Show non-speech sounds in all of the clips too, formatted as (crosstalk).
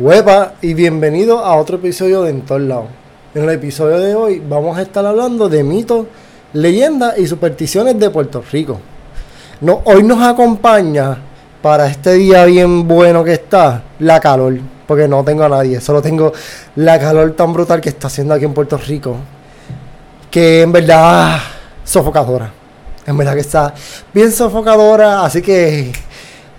Huepa y bienvenido a otro episodio de En todos. En el episodio de hoy vamos a estar hablando de mitos, leyendas y supersticiones de Puerto Rico. No, hoy nos acompaña para este día bien bueno que está la calor, porque no tengo a nadie, solo tengo la calor tan brutal que está haciendo aquí en Puerto Rico, que en verdad sofocadora. En verdad que está bien sofocadora, así que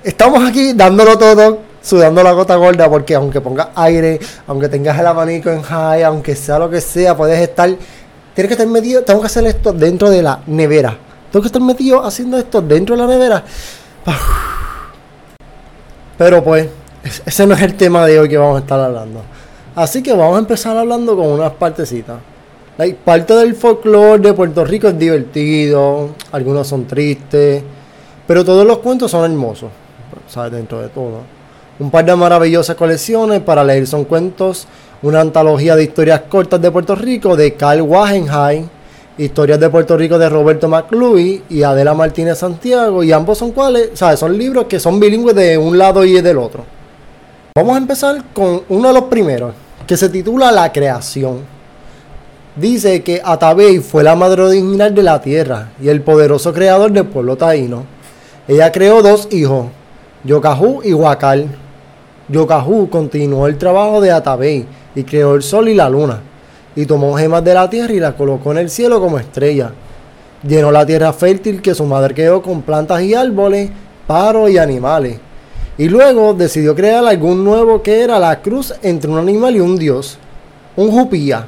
estamos aquí dándolo todo sudando la gota gorda porque aunque pongas aire, aunque tengas el abanico en high, aunque sea lo que sea, puedes estar, tienes que estar metido, tengo que hacer esto dentro de la nevera. Tengo que estar metido haciendo esto dentro de la nevera. Pero pues, ese no es el tema de hoy que vamos a estar hablando. Así que vamos a empezar hablando con unas partecitas. La parte del folclore de Puerto Rico es divertido, algunos son tristes, pero todos los cuentos son hermosos, ¿sabes? Dentro de todo. Un par de maravillosas colecciones para leer son cuentos, una antología de historias cortas de Puerto Rico de Carl Wagenheim, historias de Puerto Rico de Roberto McLuey y Adela Martínez Santiago, y ambos son cuales, ¿sabes? Son libros que son bilingües de un lado y del otro. Vamos a empezar con uno de los primeros, que se titula La creación. Dice que Atabey fue la madre original de la tierra y el poderoso creador del pueblo taíno. Ella creó dos hijos, Yocajú y Huacal Yokahu continuó el trabajo de Atabey y creó el sol y la luna, y tomó gemas de la tierra y las colocó en el cielo como estrella. Llenó la tierra fértil que su madre creó con plantas y árboles, paros y animales. Y luego decidió crear algún nuevo que era la cruz entre un animal y un dios, un jupía.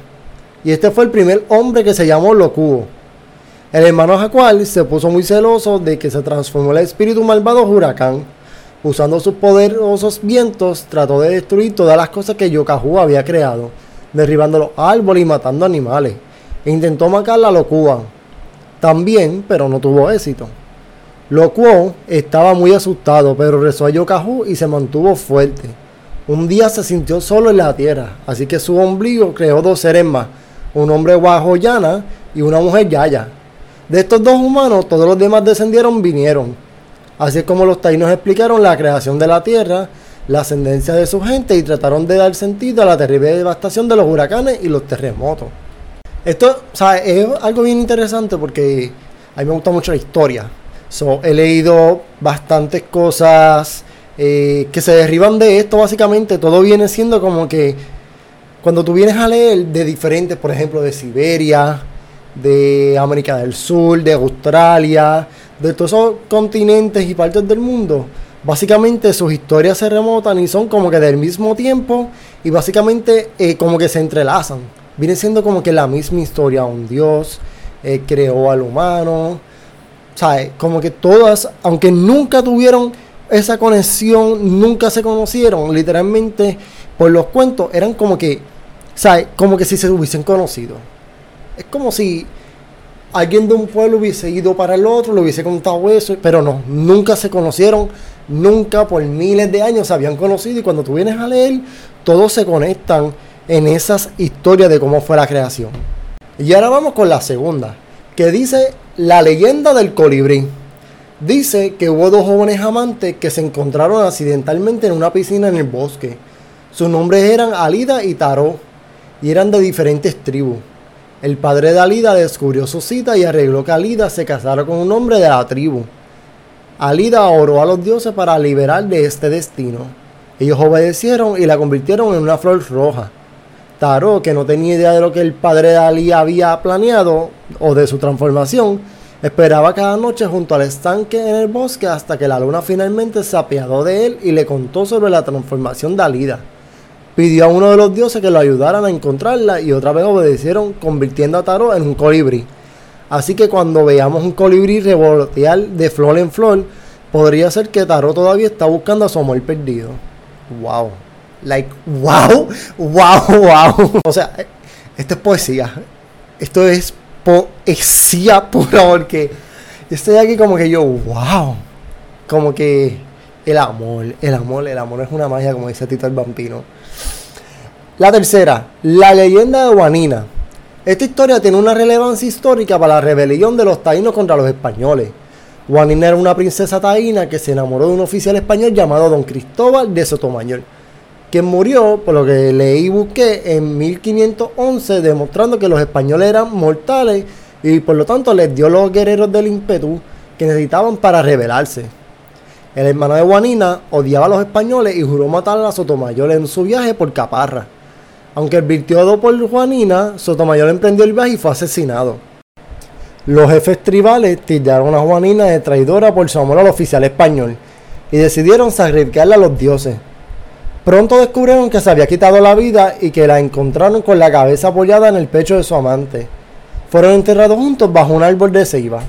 Y este fue el primer hombre que se llamó Locuo. El hermano Jacual se puso muy celoso de que se transformó el espíritu malvado Huracán Usando sus poderosos vientos, trató de destruir todas las cosas que Yokahu había creado, derribando los árboles y matando animales. E intentó matar a Lokuan. También, pero no tuvo éxito. Lokuo estaba muy asustado, pero rezó a Yokahu y se mantuvo fuerte. Un día se sintió solo en la tierra, así que su ombligo creó dos seres más, un hombre Wahoyana y una mujer Yaya. De estos dos humanos, todos los demás descendieron vinieron, Así es como los taínos explicaron la creación de la tierra, la ascendencia de su gente y trataron de dar sentido a la terrible devastación de los huracanes y los terremotos. Esto es algo bien interesante porque a mí me gusta mucho la historia. he leído bastantes cosas eh, que se derriban de esto básicamente. Todo viene siendo como que cuando tú vienes a leer de diferentes, por ejemplo, de Siberia, de América del Sur, de Australia, de todos esos continentes y partes del mundo, básicamente sus historias se remotan y son como que del mismo tiempo y básicamente eh, como que se entrelazan. Viene siendo como que la misma historia. Un dios eh, creó al humano. ¿Sabes? Como que todas, aunque nunca tuvieron esa conexión, nunca se conocieron, literalmente por los cuentos eran como que, ¿sabes? Como que si se hubiesen conocido. Es como si alguien de un pueblo hubiese ido para el otro, le hubiese contado eso, pero no, nunca se conocieron, nunca por miles de años se habían conocido y cuando tú vienes a leer, todos se conectan en esas historias de cómo fue la creación. Y ahora vamos con la segunda, que dice la leyenda del colibrí. Dice que hubo dos jóvenes amantes que se encontraron accidentalmente en una piscina en el bosque. Sus nombres eran Alida y Taró y eran de diferentes tribus. El padre de Alida descubrió su cita y arregló que Alida se casara con un hombre de la tribu. Alida oró a los dioses para liberar de este destino. Ellos obedecieron y la convirtieron en una flor roja. Tarot, que no tenía idea de lo que el padre de Alida había planeado o de su transformación, esperaba cada noche junto al estanque en el bosque hasta que la luna finalmente se apiadó de él y le contó sobre la transformación de Alida pidió a uno de los dioses que lo ayudaran a encontrarla y otra vez obedecieron convirtiendo a Taro en un colibrí. Así que cuando veamos un colibrí revolotear de flor en flor, podría ser que Taro todavía está buscando a su amor perdido. Wow. Like, wow, wow, wow. O sea, esto es poesía. Esto es poesía pura porque estoy aquí como que yo, wow. Como que el amor, el amor, el amor es una magia, como dice Tito el Vampino. La tercera, la leyenda de Juanina. Esta historia tiene una relevancia histórica para la rebelión de los taínos contra los españoles. Juanina era una princesa taína que se enamoró de un oficial español llamado Don Cristóbal de Sotomayor. quien murió, por lo que leí y busqué, en 1511, demostrando que los españoles eran mortales y por lo tanto les dio los guerreros del ímpetu que necesitaban para rebelarse. El hermano de Juanina odiaba a los españoles y juró matar a Sotomayor en su viaje por Caparra. Aunque advirtió por Juanina, Sotomayor emprendió el viaje y fue asesinado. Los jefes tribales tildaron a Juanina de traidora por su amor al oficial español y decidieron sacrificarla a los dioses. Pronto descubrieron que se había quitado la vida y que la encontraron con la cabeza apoyada en el pecho de su amante. Fueron enterrados juntos bajo un árbol de ceiba.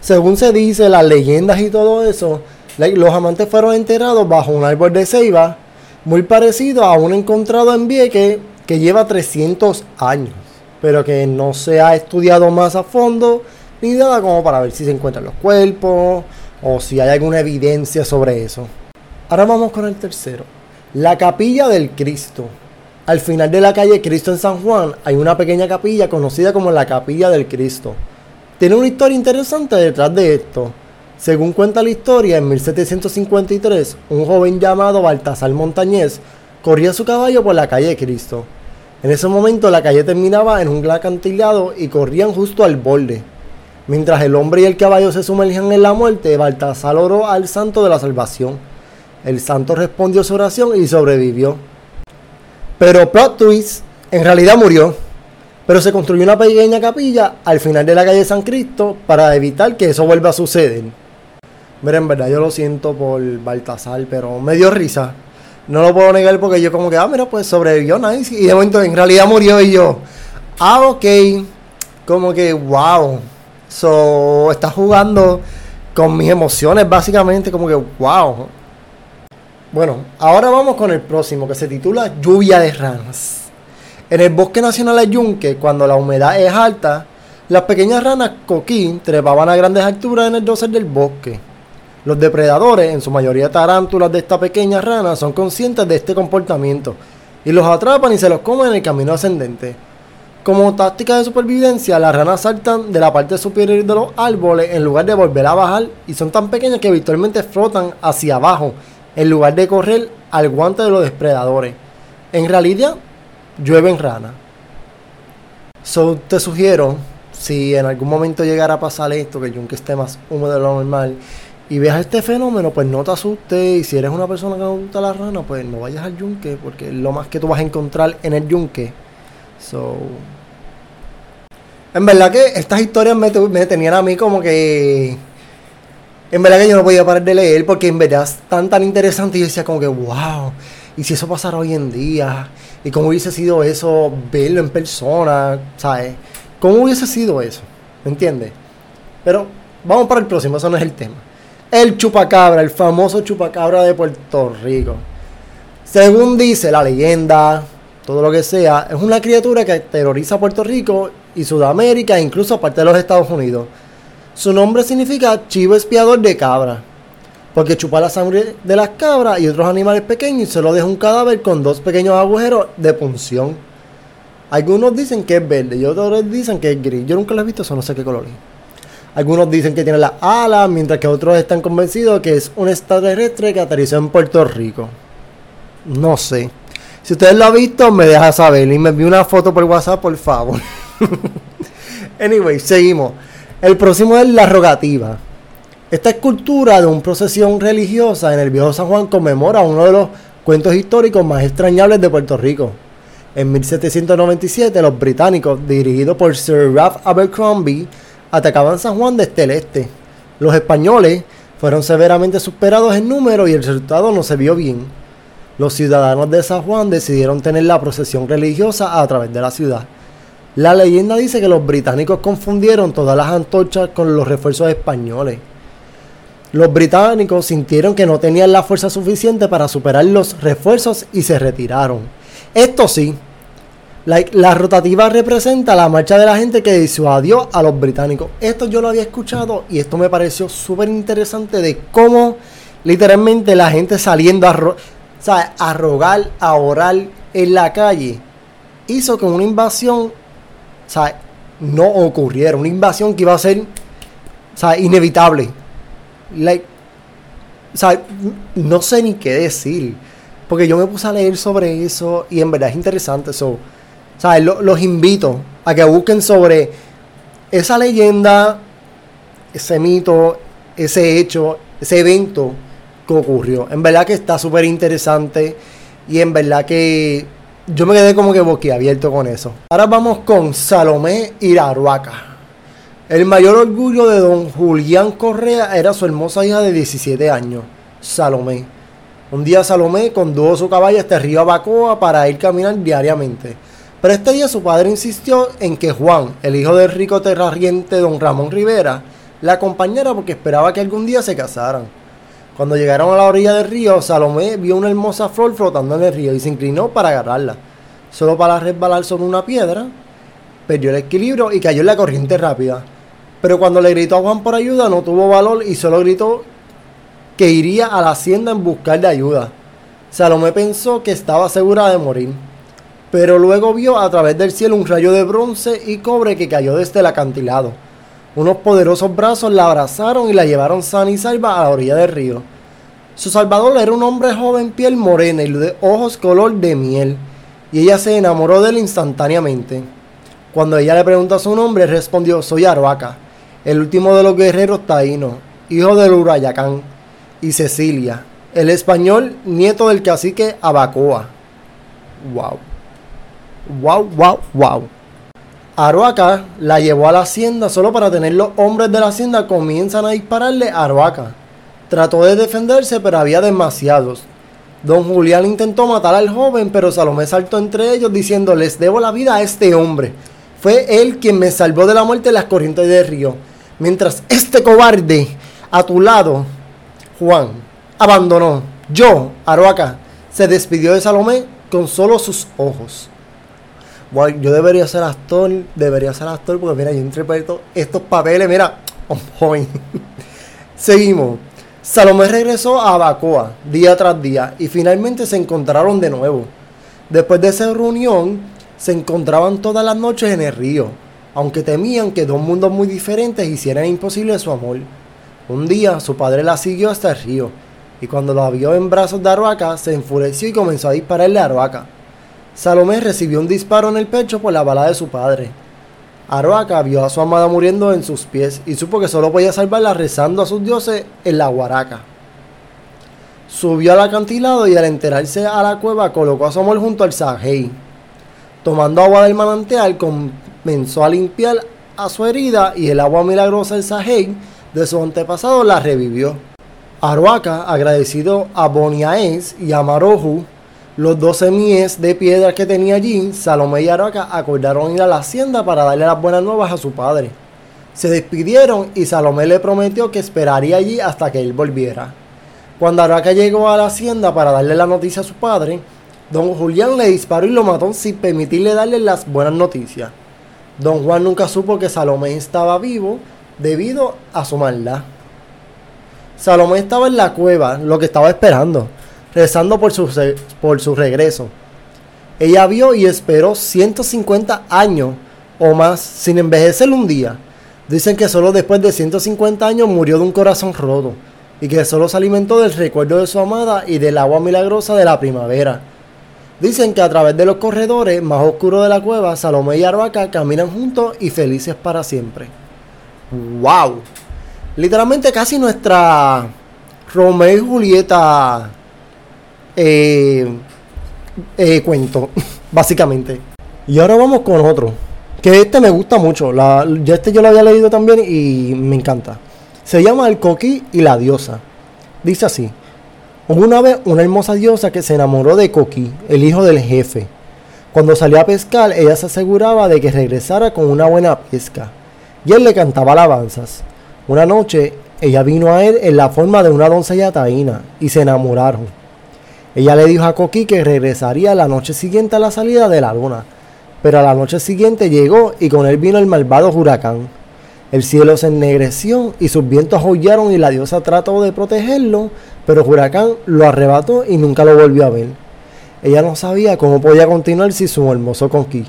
Según se dice, las leyendas y todo eso, los amantes fueron enterrados bajo un árbol de ceiba, muy parecido a un encontrado en Vieque que lleva 300 años, pero que no se ha estudiado más a fondo ni nada como para ver si se encuentran los cuerpos o si hay alguna evidencia sobre eso. Ahora vamos con el tercero. La capilla del Cristo. Al final de la calle Cristo en San Juan hay una pequeña capilla conocida como la capilla del Cristo. Tiene una historia interesante detrás de esto. Según cuenta la historia, en 1753, un joven llamado Baltasar Montañés corría su caballo por la calle Cristo. En ese momento la calle terminaba en un gran acantilado y corrían justo al borde. Mientras el hombre y el caballo se sumergían en la muerte, Baltasar oró al santo de la salvación. El santo respondió su oración y sobrevivió. Pero plot twist, en realidad murió. Pero se construyó una pequeña capilla al final de la calle San Cristo para evitar que eso vuelva a suceder. Mira, en verdad yo lo siento por Baltasar, pero me dio risa. No lo puedo negar porque yo como que, ah, mira, pues sobrevivió nice. Y de momento en realidad murió y yo, ah, ok. Como que, wow. So, está jugando con mis emociones básicamente, como que, wow. Bueno, ahora vamos con el próximo que se titula Lluvia de ranas. En el bosque nacional de Yunque, cuando la humedad es alta, las pequeñas ranas coquín trepaban a grandes alturas en el dosel del bosque. Los depredadores, en su mayoría tarántulas de esta pequeña rana, son conscientes de este comportamiento y los atrapan y se los comen en el camino ascendente. Como táctica de supervivencia, las ranas saltan de la parte superior de los árboles en lugar de volver a bajar y son tan pequeñas que virtualmente flotan hacia abajo en lugar de correr al guante de los depredadores. En realidad, llueven ranas. So, te sugiero, si en algún momento llegara a pasar esto, que el yunque esté más húmedo de lo normal, y veas este fenómeno, pues no te asustes. Y si eres una persona que no gusta la rana, pues no vayas al yunque, porque es lo más que tú vas a encontrar en el yunque. So. En verdad que estas historias me, tenían a mí como que en verdad que yo no podía parar de leer porque en verdad es tan tan interesante y yo decía como que wow, y si eso pasara hoy en día, y cómo hubiese sido eso, verlo en persona, ¿sabes? ¿Cómo hubiese sido eso? ¿Me entiendes? Pero vamos para el próximo, eso no es el tema. El chupacabra, el famoso chupacabra de Puerto Rico. Según dice la leyenda, todo lo que sea, es una criatura que terroriza a Puerto Rico y Sudamérica e incluso parte de los Estados Unidos. Su nombre significa chivo espiador de cabra, porque chupa la sangre de las cabras y otros animales pequeños y solo deja un cadáver con dos pequeños agujeros de punción. Algunos dicen que es verde y otros dicen que es gris. Yo nunca lo he visto, eso no sé qué color. Algunos dicen que tiene las alas, mientras que otros están convencidos que es un extraterrestre que aterrizó en Puerto Rico. No sé. Si ustedes lo han visto, me deja saber y me envíe una foto por WhatsApp, por favor. (laughs) anyway, seguimos. El próximo es la rogativa. Esta escultura de una procesión religiosa en el viejo San Juan conmemora uno de los cuentos históricos más extrañables de Puerto Rico. En 1797 los británicos, dirigidos por Sir Ralph Abercrombie, atacaban San Juan desde el este. Los españoles fueron severamente superados en número y el resultado no se vio bien. Los ciudadanos de San Juan decidieron tener la procesión religiosa a través de la ciudad. La leyenda dice que los británicos confundieron todas las antorchas con los refuerzos españoles. Los británicos sintieron que no tenían la fuerza suficiente para superar los refuerzos y se retiraron. Esto sí, la, rotativa representa la marcha de la gente que disuadió a los británicos. Esto yo lo había escuchado y esto me pareció súper interesante de cómo literalmente la gente saliendo a, a rogar, a orar en la calle, hizo que una invasión no ocurriera. Una invasión que iba a ser inevitable. Like, o sea, no sé ni qué decir. porque yo me puse a leer sobre eso y en verdad es interesante. So, ¿sabes? los invito a que busquen sobre esa leyenda, ese mito, ese hecho, ese evento que ocurrió. En verdad que está súper interesante y en verdad que yo me quedé como que boquiabierto con eso. Ahora vamos con Salomé Iraruaca. El mayor orgullo de don Julián Correa era su hermosa hija de 17 años, Salomé. Un día Salomé condujo su caballo hasta el río Abacoa para ir caminar diariamente. Pero este día su padre insistió en que Juan, el hijo del rico terrariente don Ramón Rivera, la acompañara porque esperaba que algún día se casaran. Cuando llegaron a la orilla del río, Salomé vio una hermosa flor flotando en el río y se inclinó para agarrarla. Solo para resbalar sobre una piedra, perdió el equilibrio y cayó en la corriente rápida. Pero cuando le gritó a Juan por ayuda, no tuvo valor y solo gritó que iría a la hacienda en buscar de ayuda. Salomé pensó que estaba segura de morir pero luego vio a través del cielo un rayo de bronce y cobre que cayó desde el acantilado. Unos poderosos brazos la abrazaron y la llevaron sana y salva a la orilla del río. Su salvador era un hombre joven, piel morena y de ojos color de miel, y ella se enamoró de él instantáneamente. Cuando ella le preguntó su nombre, respondió, soy Arbaca, el último de los guerreros taínos, hijo del Urayacán, y Cecilia, el español, nieto del cacique Abacoa. Wow. Wow, wow, wow. Aruaca la llevó a la hacienda solo para tener los hombres de la hacienda comienzan a dispararle a Aruaca. Trató de defenderse, pero había demasiados. Don Julián intentó matar al joven, pero Salomé saltó entre ellos diciendo, les debo la vida a este hombre. Fue él quien me salvó de la muerte en las corrientes del río. Mientras este cobarde a tu lado, Juan, abandonó. Yo, Aruaca, se despidió de Salomé con solo sus ojos yo debería ser actor, debería ser actor porque mira, yo interpreto estos papeles, mira. (laughs) Seguimos. Salomé regresó a Abacoa día tras día y finalmente se encontraron de nuevo. Después de esa reunión, se encontraban todas las noches en el río, aunque temían que dos mundos muy diferentes hicieran imposible su amor. Un día su padre la siguió hasta el río y cuando la vio en brazos de Aruaca se enfureció y comenzó a dispararle a Aruaca. Salomé recibió un disparo en el pecho por la bala de su padre. Aroaca vio a su amada muriendo en sus pies y supo que solo podía salvarla rezando a sus dioses en la guaraca. Subió al acantilado y al enterarse a la cueva colocó a su amor junto al Sahei. Tomando agua del manantial comenzó a limpiar a su herida y el agua milagrosa del Sahei de su antepasado la revivió. Aroaca, agradecido a Boniaes y a Marohu, los doce mies de piedra que tenía allí, Salomé y Araca acordaron ir a la hacienda para darle las buenas nuevas a su padre. Se despidieron y Salomé le prometió que esperaría allí hasta que él volviera. Cuando Araca llegó a la hacienda para darle la noticia a su padre, don Julián le disparó y lo mató sin permitirle darle las buenas noticias. Don Juan nunca supo que Salomé estaba vivo debido a su maldad. Salomé estaba en la cueva, lo que estaba esperando rezando por su, por su regreso. Ella vio y esperó 150 años o más sin envejecer un día. Dicen que solo después de 150 años murió de un corazón roto y que solo se alimentó del recuerdo de su amada y del agua milagrosa de la primavera. Dicen que a través de los corredores más oscuros de la cueva, Salomé y Arbaca caminan juntos y felices para siempre. ¡Wow! Literalmente casi nuestra Romeo y Julieta eh, eh, cuento, (laughs) básicamente. Y ahora vamos con otro, que este me gusta mucho. La, ya este yo lo había leído también y me encanta. Se llama El Coquí y la diosa. Dice así. Una vez una hermosa diosa que se enamoró de Coquí, el hijo del jefe. Cuando salió a pescar, ella se aseguraba de que regresara con una buena pesca. Y él le cantaba alabanzas. Una noche, ella vino a él en la forma de una doncella taína y se enamoraron. Ella le dijo a Coqui que regresaría la noche siguiente a la salida de la luna, pero a la noche siguiente llegó y con él vino el malvado huracán. El cielo se ennegreció y sus vientos aullaron y la diosa trató de protegerlo, pero huracán lo arrebató y nunca lo volvió a ver. Ella no sabía cómo podía continuar sin su hermoso Coqui,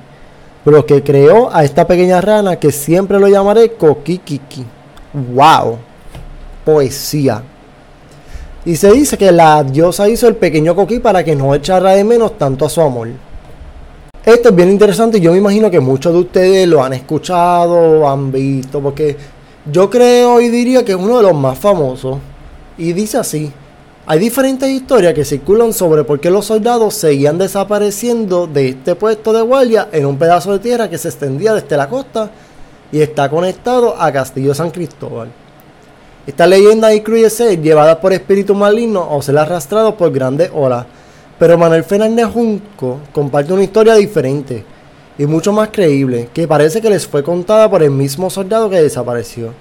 pero que creó a esta pequeña rana que siempre lo llamaré Coqui Kiki. ¡Wow! Poesía. Y se dice que la diosa hizo el pequeño coquí para que no echara de menos tanto a su amor. Esto es bien interesante y yo me imagino que muchos de ustedes lo han escuchado, han visto, porque yo creo y diría que es uno de los más famosos. Y dice así, hay diferentes historias que circulan sobre por qué los soldados seguían desapareciendo de este puesto de guardia en un pedazo de tierra que se extendía desde la costa y está conectado a Castillo San Cristóbal. Esta leyenda incluye ser llevada por espíritus malignos o ser arrastrado por grandes olas pero Manuel Fernández Junco comparte una historia diferente y mucho más creíble, que parece que les fue contada por el mismo soldado que desapareció.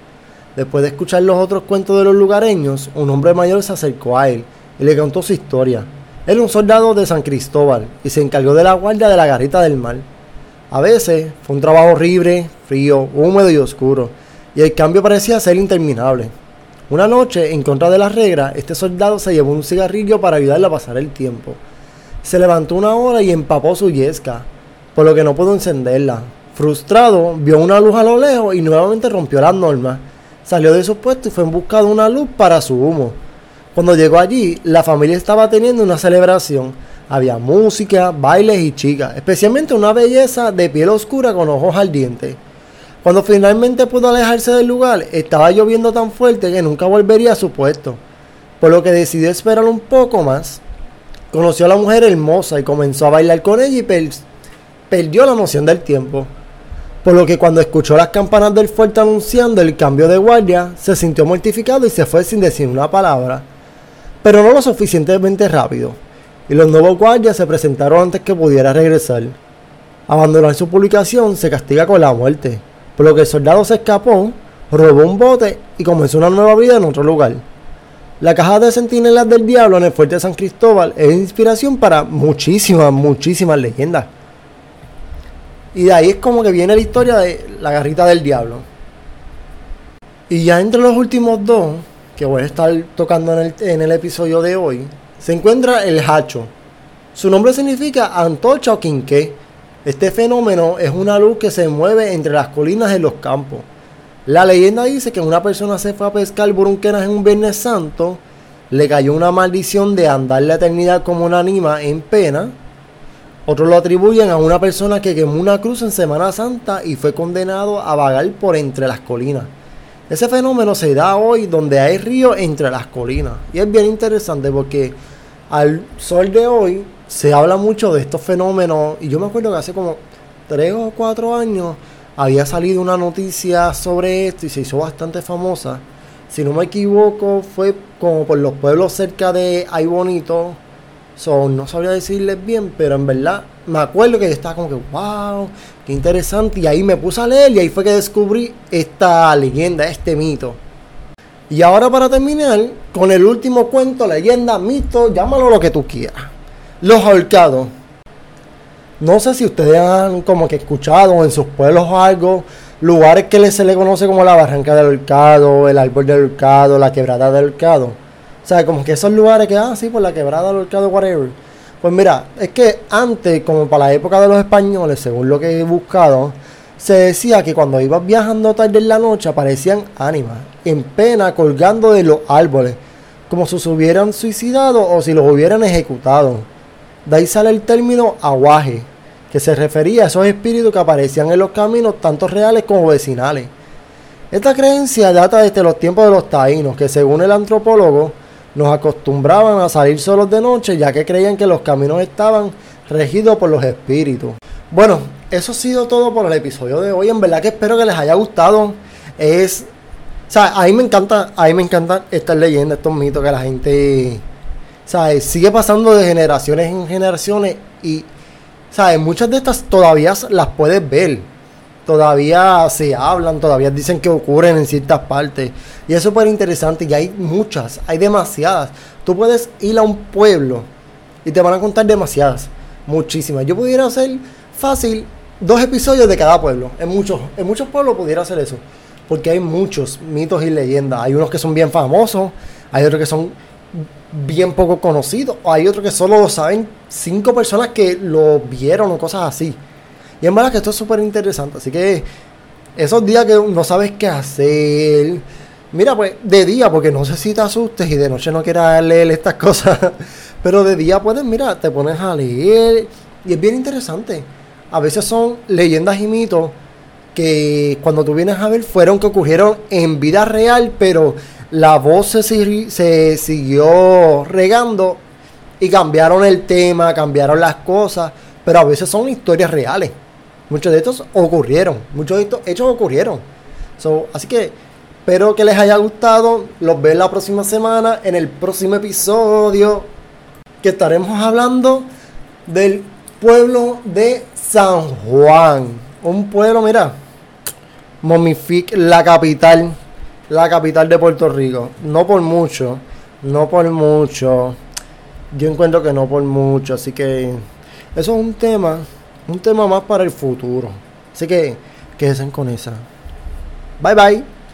Después de escuchar los otros cuentos de los lugareños, un hombre mayor se acercó a él y le contó su historia. Era un soldado de San Cristóbal y se encargó de la guardia de la garita del mar. A veces fue un trabajo horrible, frío, húmedo y oscuro, y el cambio parecía ser interminable. Una noche, en contra de las reglas, este soldado se llevó un cigarrillo para ayudarle a pasar el tiempo. Se levantó una hora y empapó su yesca, por lo que no pudo encenderla. Frustrado, vio una luz a lo lejos y nuevamente rompió las normas. Salió de su puesto y fue en busca de una luz para su humo. Cuando llegó allí, la familia estaba teniendo una celebración. Había música, bailes y chicas, especialmente una belleza de piel oscura con ojos ardientes. Cuando finalmente pudo alejarse del lugar, estaba lloviendo tan fuerte que nunca volvería a su puesto, por lo que decidió esperar un poco más. Conoció a la mujer hermosa y comenzó a bailar con ella y perdió la noción del tiempo. Por lo que cuando escuchó las campanas del fuerte anunciando el cambio de guardia, se sintió mortificado y se fue sin decir una palabra. Pero no lo suficientemente rápido. Y los nuevos guardias se presentaron antes que pudiera regresar. Abandonar su publicación se castiga con la muerte. Por lo que el soldado se escapó, robó un bote y comenzó una nueva vida en otro lugar. La caja de centinelas del diablo en el fuerte de San Cristóbal es inspiración para muchísimas, muchísimas leyendas. Y de ahí es como que viene la historia de la garrita del diablo. Y ya entre los últimos dos, que voy a estar tocando en el, en el episodio de hoy, se encuentra el hacho. Su nombre significa antorcha o quinqué. Este fenómeno es una luz que se mueve entre las colinas de los campos. La leyenda dice que una persona se fue a pescar burunquenas en un Viernes Santo, le cayó una maldición de andar la eternidad como una anima en pena. Otros lo atribuyen a una persona que quemó una cruz en Semana Santa y fue condenado a vagar por entre las colinas. Ese fenómeno se da hoy donde hay río entre las colinas. Y es bien interesante porque al sol de hoy se habla mucho de estos fenómenos. Y yo me acuerdo que hace como 3 o 4 años había salido una noticia sobre esto y se hizo bastante famosa. Si no me equivoco, fue como por los pueblos cerca de Ay Bonito. No sabría decirles bien, pero en verdad me acuerdo que yo estaba como que, wow, qué interesante. Y ahí me puse a leer y ahí fue que descubrí esta leyenda, este mito. Y ahora para terminar, con el último cuento, leyenda, mito, llámalo lo que tú quieras. Los ahorcados. No sé si ustedes han como que escuchado en sus pueblos o algo, lugares que se le conoce como la barranca del Horcado, el árbol del Horcado, la quebrada del Horcado. O sea, como que esos lugares que, ah, sí, por la quebrada del Horcado, whatever. Pues mira, es que antes, como para la época de los españoles, según lo que he buscado, se decía que cuando ibas viajando tarde en la noche aparecían ánimas en pena colgando de los árboles, como si se hubieran suicidado o si los hubieran ejecutado. De ahí sale el término aguaje, que se refería a esos espíritus que aparecían en los caminos, tanto reales como vecinales. Esta creencia data desde los tiempos de los taínos, que según el antropólogo, nos acostumbraban a salir solos de noche, ya que creían que los caminos estaban regidos por los espíritus. Bueno, eso ha sido todo por el episodio de hoy. En verdad que espero que les haya gustado. Es. O sea, a mí me encanta, a mí me encantan estas leyendas, estos mitos que la gente. O sigue pasando de generaciones en generaciones y ¿sabes? Muchas de estas todavía las puedes ver. Todavía se hablan, todavía dicen que ocurren en ciertas partes. Y es súper interesante. Y hay muchas, hay demasiadas. Tú puedes ir a un pueblo y te van a contar demasiadas. Muchísimas. Yo pudiera hacer fácil dos episodios de cada pueblo. En muchos, en muchos pueblos pudiera hacer eso. Porque hay muchos mitos y leyendas. Hay unos que son bien famosos. Hay otros que son bien poco conocido. O hay otro que solo lo saben cinco personas que lo vieron o cosas así. Y en verdad que esto es súper interesante. Así que esos días que no sabes qué hacer, Mira, pues de día, porque no sé si te asustes y de noche no quieras leer estas (laughs) cosas, pero de día puedes, mira, te pones a leer y es bien interesante. A veces son leyendas y mitos que cuando tú vienes a ver fueron que ocurrieron en vida real, pero la voz se, se siguió regando y cambiaron el tema, cambiaron las cosas, pero a veces son historias reales. Muchos de estos ocurrieron, muchos de estos hechos ocurrieron. así que espero que les haya gustado. Los veo la próxima semana en el próximo episodio que estaremos hablando del pueblo de San Juan. Un pueblo, mira, Momific, la capital, la capital de Puerto Rico. No por mucho, no por mucho. Yo encuentro que no por mucho, así que eso es un tema, un tema más para el futuro. Así que quédense con esa. Bye bye.